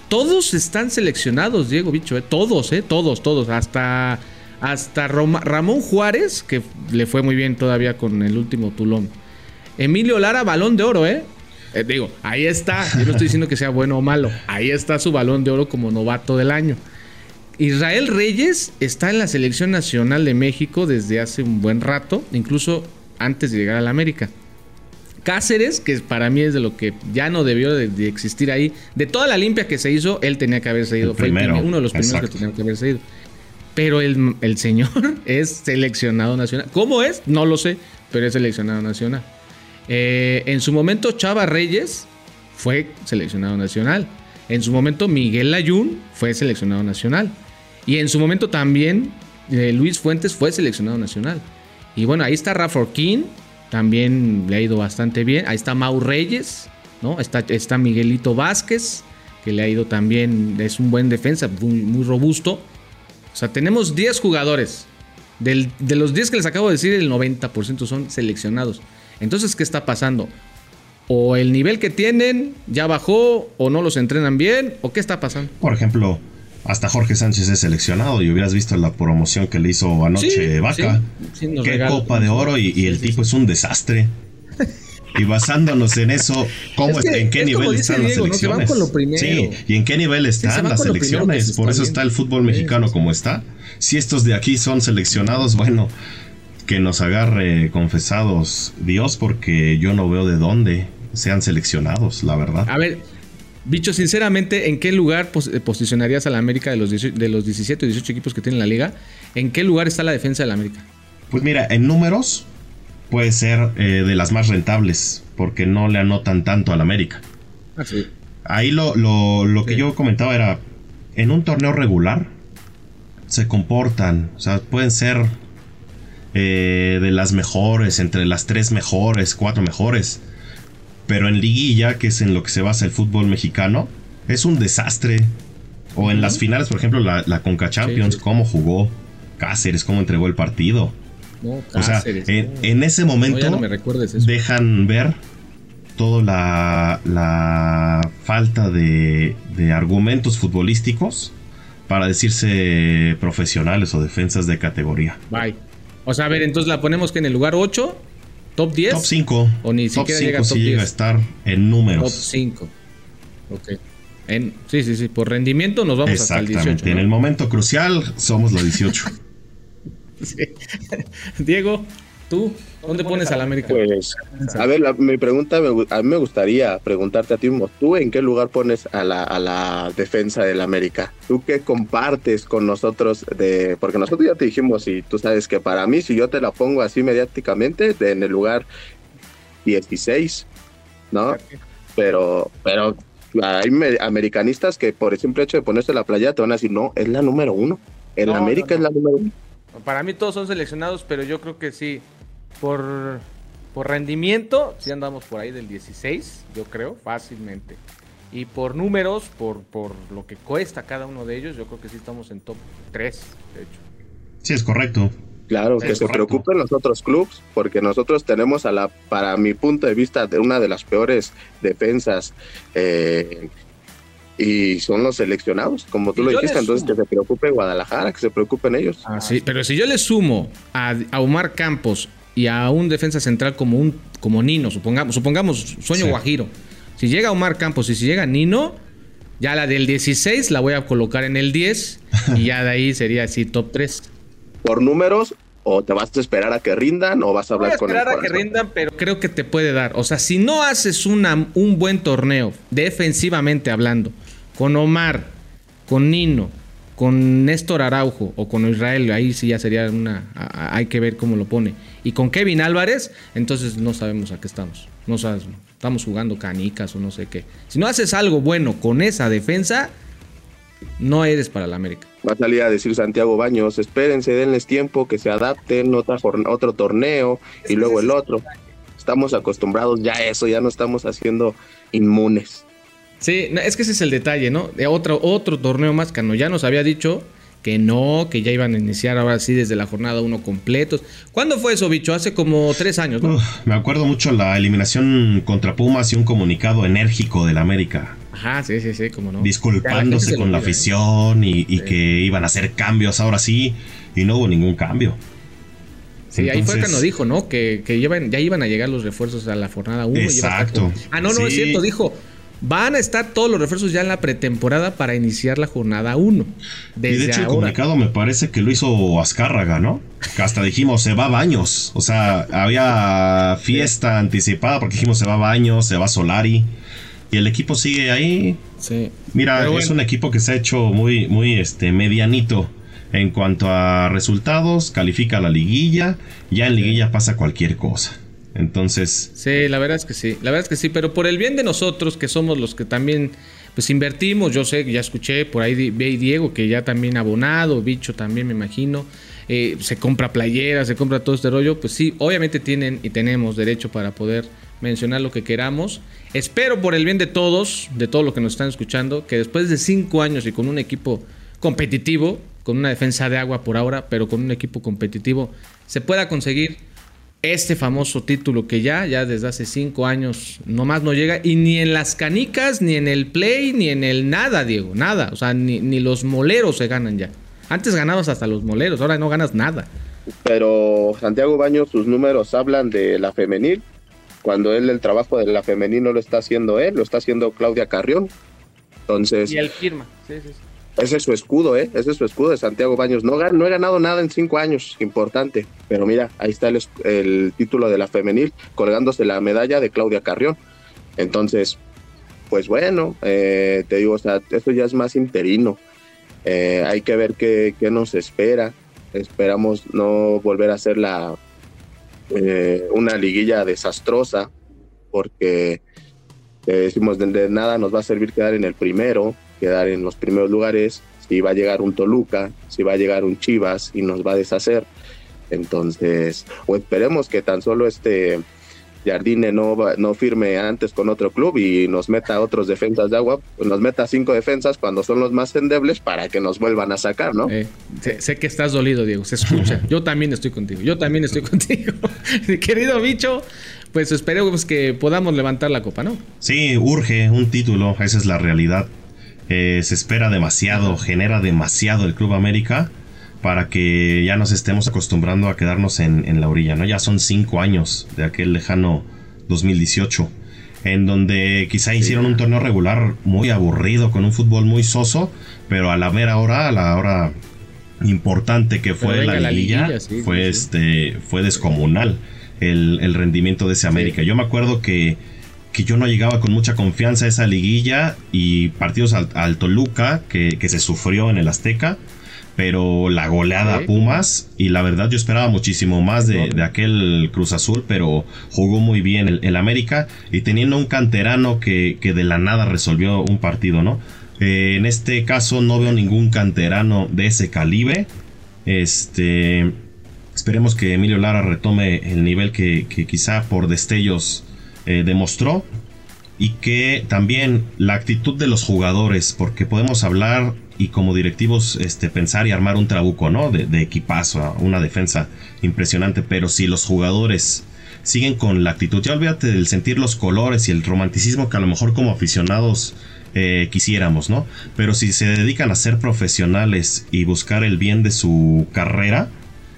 Todos están seleccionados, Diego Bicho, ¿eh? todos, ¿eh? Todos, todos. Hasta, hasta Ramón Juárez, que le fue muy bien todavía con el último Tulón. Emilio Lara, balón de oro, ¿eh? Eh, digo, ahí está. Yo no estoy diciendo que sea bueno o malo. Ahí está su balón de oro como novato del año. Israel Reyes está en la selección nacional de México desde hace un buen rato, incluso antes de llegar a la América. Cáceres, que para mí es de lo que ya no debió de, existir ahí. De toda la limpia que se hizo, él tenía que haberse ido. Fue uno de los primeros que tenía que haberse ido. Pero el, el señor es seleccionado nacional. ¿Cómo es? No lo sé, pero es seleccionado nacional. Eh, en su momento Chava Reyes fue seleccionado nacional. En su momento Miguel Layún fue seleccionado nacional. Y en su momento también eh, Luis Fuentes fue seleccionado nacional. Y bueno, ahí está Rafa Orquín, también le ha ido bastante bien. Ahí está Mau Reyes, ¿no? Está, está Miguelito Vázquez, que le ha ido también, es un buen defensa, muy, robusto. O sea, tenemos 10 jugadores. de los 10 que les acabo de decir, el 90% son seleccionados. Entonces, ¿qué está pasando? O el nivel que tienen ya bajó, o no los entrenan bien, o qué está pasando. Por ejemplo, hasta Jorge Sánchez es seleccionado y hubieras visto la promoción que le hizo anoche Vaca. qué copa de oro y, el tipo es un desastre. Y basándonos en eso, ¿cómo ¿en qué nivel están las selecciones? sí, y en qué nivel están las selecciones. Por eso está el fútbol mexicano como está. Si estos de aquí son seleccionados, bueno, que nos agarre confesados Dios, porque yo no veo de dónde sean seleccionados, la verdad. A ver, bicho, sinceramente, ¿en qué lugar eh, posicionarías a la América de los, de los 17 o 18 equipos que tiene la liga? ¿En qué lugar está la defensa de la América? Pues mira, en números puede ser eh, de las más rentables, porque no le anotan tanto a la América. Ah, sí. Ahí lo, lo, que yo comentaba era, en un torneo regular se comportan, o sea, pueden ser eh, de las mejores, entre las tres mejores, cuatro mejores. Pero en liguilla, que es en lo que se basa el fútbol mexicano, es un desastre. O en las finales, por ejemplo, la, la Conca Champions, cómo jugó Cáceres, cómo entregó el partido. O sea, en, ese momento dejan ver toda la, la falta de, de, argumentos futbolísticos para decirse profesionales o defensas de categoría. Bye. O sea, a ver, entonces la ponemos que en el lugar 8, top 10. Top 5. O ni top siquiera 5 llega, top llega a estar en números. Top 5. Ok. En, sí, sí, sí. Por rendimiento nos vamos hasta el 18. En el momento crucial somos los 18. sí. Diego, ¿Tú? ¿Dónde pones al América? Pues, a ver, mi pregunta, a mí me gustaría preguntarte a ti, ¿tú en qué lugar pones a la, a la defensa del América? ¿Tú qué compartes con nosotros? de Porque nosotros ya te dijimos, y tú sabes que para mí, si yo te la pongo así mediáticamente, en el lugar 16, ¿no? Pero, pero hay americanistas que por el simple hecho de ponerse la playa te van a decir, no, es la número uno. El América es la número uno. Para mí todos son seleccionados, pero yo creo que sí por, por rendimiento, si andamos por ahí del 16, yo creo, fácilmente. Y por números, por, por lo que cuesta cada uno de ellos, yo creo que sí estamos en top 3, de hecho. Sí, es correcto. Claro, que se preocupen los otros clubes, porque nosotros tenemos a la, para mi punto de vista, de una de las peores defensas eh, y son los seleccionados, como tú lo dijiste, entonces que se preocupe Guadalajara, que se preocupen ellos. Ah, sí, pero si yo le sumo a, a Omar Campos y a un defensa central como un como Nino, supongamos, supongamos sueño guajiro. Si llega Omar Campos y si llega Nino, ya la del 16 la voy a colocar en el 10 y ya de ahí sería así top 3. Por números o te vas a esperar a que rindan o vas a hablar con el esperar a que rindan, pero creo que te puede dar. O sea, si no haces una, un buen torneo defensivamente hablando, con Omar, con Nino, con Néstor Araujo o con Israel, ahí sí ya sería una. Hay que ver cómo lo pone. Y con Kevin Álvarez, entonces no sabemos a qué estamos. No sabemos, estamos jugando canicas o no sé qué. Si no haces algo bueno con esa defensa, no eres para la América. Va a salir a decir Santiago Baños, espérense, denles tiempo, que se adapten, otra, otro torneo y luego el otro. Estamos acostumbrados ya a eso, ya no estamos haciendo inmunes. Sí, es que ese es el detalle, ¿no? De otro, otro torneo más que ya nos había dicho que no, que ya iban a iniciar ahora sí desde la jornada 1 completos. ¿Cuándo fue eso, bicho? Hace como tres años, ¿no? me acuerdo mucho la eliminación contra Pumas y un comunicado enérgico del América. Ajá, sí, sí, sí, como no. Disculpándose con la afición y, que iban a hacer cambios ahora sí, y no hubo ningún cambio. Sí, ahí fue cuando dijo, ¿no? Que, que ya iban a llegar los refuerzos a la jornada 1. Exacto. Ah, no, no, es cierto, dijo Van a estar todos los refuerzos ya en la pretemporada para iniciar la jornada 1. Y de hecho, el comunicado me parece que lo hizo Azcárraga, ¿no? Que hasta dijimos, se va a baños. O sea, había fiesta anticipada porque dijimos, se va a baños, se va Solari. Y el equipo sigue ahí. Sí. Mira, es un equipo que se ha hecho muy, muy este, medianito en cuanto a resultados. Califica la liguilla. Ya en liguilla pasa cualquier cosa. Entonces. Sí, la verdad es que sí, la verdad es que sí, pero por el bien de nosotros, que somos los que también pues invertimos, yo sé, ya escuché por ahí ve Diego que ya también abonado, bicho también me imagino, eh, se compra playeras, se compra todo este rollo, pues sí, obviamente tienen y tenemos derecho para poder mencionar lo que queramos. Espero por el bien de todos, de todos los que nos están escuchando, que después de cinco años y con un equipo competitivo, con una defensa de agua por ahora, pero con un equipo competitivo, se pueda conseguir este famoso título que ya, ya desde hace cinco años nomás no llega, y ni en las canicas, ni en el play, ni en el nada, Diego, nada. O sea, ni, ni los moleros se ganan ya. Antes ganabas hasta los moleros, ahora no ganas nada. Pero Santiago Baños, sus números hablan de la femenil, cuando él el trabajo de la femenil no lo está haciendo él, lo está haciendo Claudia Carrión. Entonces... Y él firma, sí, sí. Ese es su escudo, ¿eh? Ese es su escudo de Santiago Baños. No, no he ganado nada en cinco años, importante. Pero mira, ahí está el, título de la femenil, colgándose la medalla de Claudia Carrión. Entonces, pues bueno, eh, te digo, o sea, esto ya es más interino. Eh, hay que ver qué, nos espera. Esperamos no volver a hacer la, eh, una liguilla desastrosa, porque decimos de nada nos va a servir quedar en el primero quedar en los primeros lugares, si va a llegar un Toluca, si va a llegar un Chivas y nos va a deshacer. Entonces, o esperemos que tan solo este Jardine no, no firme antes con otro club y nos meta otros defensas de agua, nos meta cinco defensas cuando son los más endebles para que nos vuelvan a sacar, ¿no? Eh, sé, que estás dolido, Diego, se escucha. Yo también estoy contigo, yo también estoy contigo. Querido bicho, pues esperemos que podamos levantar la copa, ¿no? Sí, urge un título, esa es la realidad. Eh, se espera demasiado, genera demasiado el Club América para que ya nos estemos acostumbrando a quedarnos en, la orilla, ¿no? Ya son cinco años de aquel lejano 2018, en donde quizá hicieron un torneo regular muy aburrido, con un fútbol muy soso, pero a la mera hora, a la hora importante que fue la liguilla, fue, Este, fue descomunal el, rendimiento de ese América. Yo me acuerdo que, que, yo no llegaba con mucha confianza a esa liguilla y partidos al, Toluca que, que se sufrió en el Azteca pero la goleada Pumas y la verdad yo esperaba muchísimo más de, aquel Cruz Azul, pero jugó muy bien el, América y teniendo un canterano que, de la nada resolvió un partido, ¿no? Eh, en este caso no veo ningún canterano de ese calibre. Este, esperemos que Emilio Lara retome el nivel que, quizá por destellos eh, demostró y que también la actitud de los jugadores, porque podemos hablar y como directivos este, pensar y armar un trabuco, ¿no? De, equipazo, una defensa impresionante, pero si los jugadores siguen con la actitud, ya olvídate del sentir los colores y el romanticismo que a lo mejor como aficionados eh, quisiéramos, ¿no? Pero si se dedican a ser profesionales y buscar el bien de su carrera,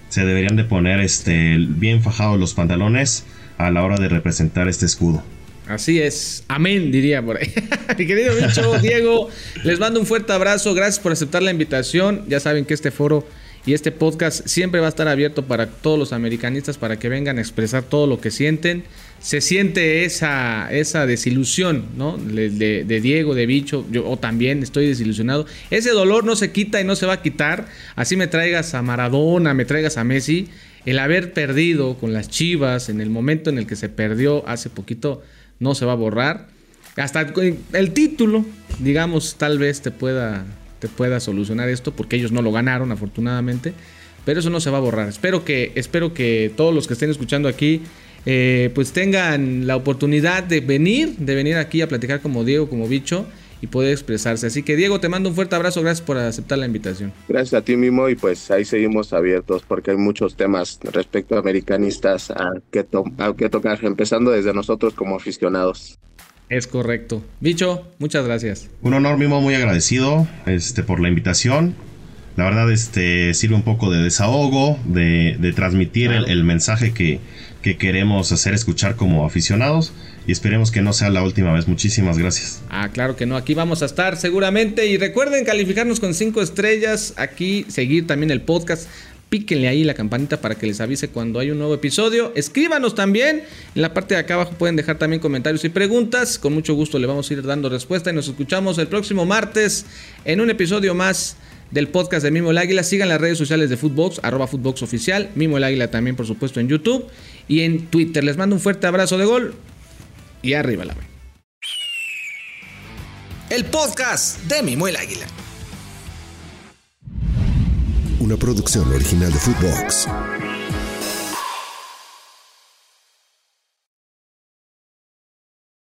se deberían de poner este, bien fajados los pantalones a la hora de representar este escudo. Así es. Amén, diría por ahí. Mi querido bicho, Diego, les mando un fuerte abrazo. Gracias por aceptar la invitación. Ya saben que este foro y este podcast siempre va a estar abierto para todos los americanistas para que vengan a expresar todo lo que sienten. Se siente esa, esa desilusión, ¿no? De, Diego, de Bicho, yo también estoy desilusionado. Ese dolor no se quita y no se va a quitar. Así me traigas a Maradona, me traigas a Messi. El haber perdido con las Chivas en el momento en el que se perdió hace poquito no se va a borrar. Hasta el título, digamos, tal vez te pueda, te pueda solucionar esto, porque ellos no lo ganaron, afortunadamente. Pero eso no se va a borrar. Espero que, espero que todos los que estén escuchando aquí, eh, pues tengan la oportunidad de venir, de venir aquí a platicar como Diego, como Bicho y poder expresarse. Así que Diego, te mando un fuerte abrazo, gracias por aceptar la invitación. Gracias a ti mismo y pues ahí seguimos abiertos porque hay muchos temas respecto a americanistas a que, a que tocar, empezando desde nosotros como aficionados. Es correcto. Bicho, muchas gracias. Un honor, Mimo, muy agradecido este, por la invitación. La verdad, este sirve un poco de desahogo, de, transmitir el, mensaje que, que, queremos hacer escuchar como aficionados y esperemos que no sea la última vez. Muchísimas gracias. Ah, claro que no. Aquí vamos a estar seguramente. Y recuerden calificarnos con cinco estrellas. Aquí seguir también el podcast píquenle ahí la campanita para que les avise cuando hay un nuevo episodio. Escríbanos también. En la parte de acá abajo pueden dejar también comentarios y preguntas. Con mucho gusto le vamos a ir dando respuesta y nos escuchamos el próximo martes en un episodio más del podcast de Mimo el Águila. Sigan las redes sociales de Footbox, arroba Footbox Oficial. Mimo el Águila también, por supuesto, en YouTube y en Twitter. Les mando un fuerte abrazo de gol y arriba la El podcast de Mimo el Águila una producción original de Footbox.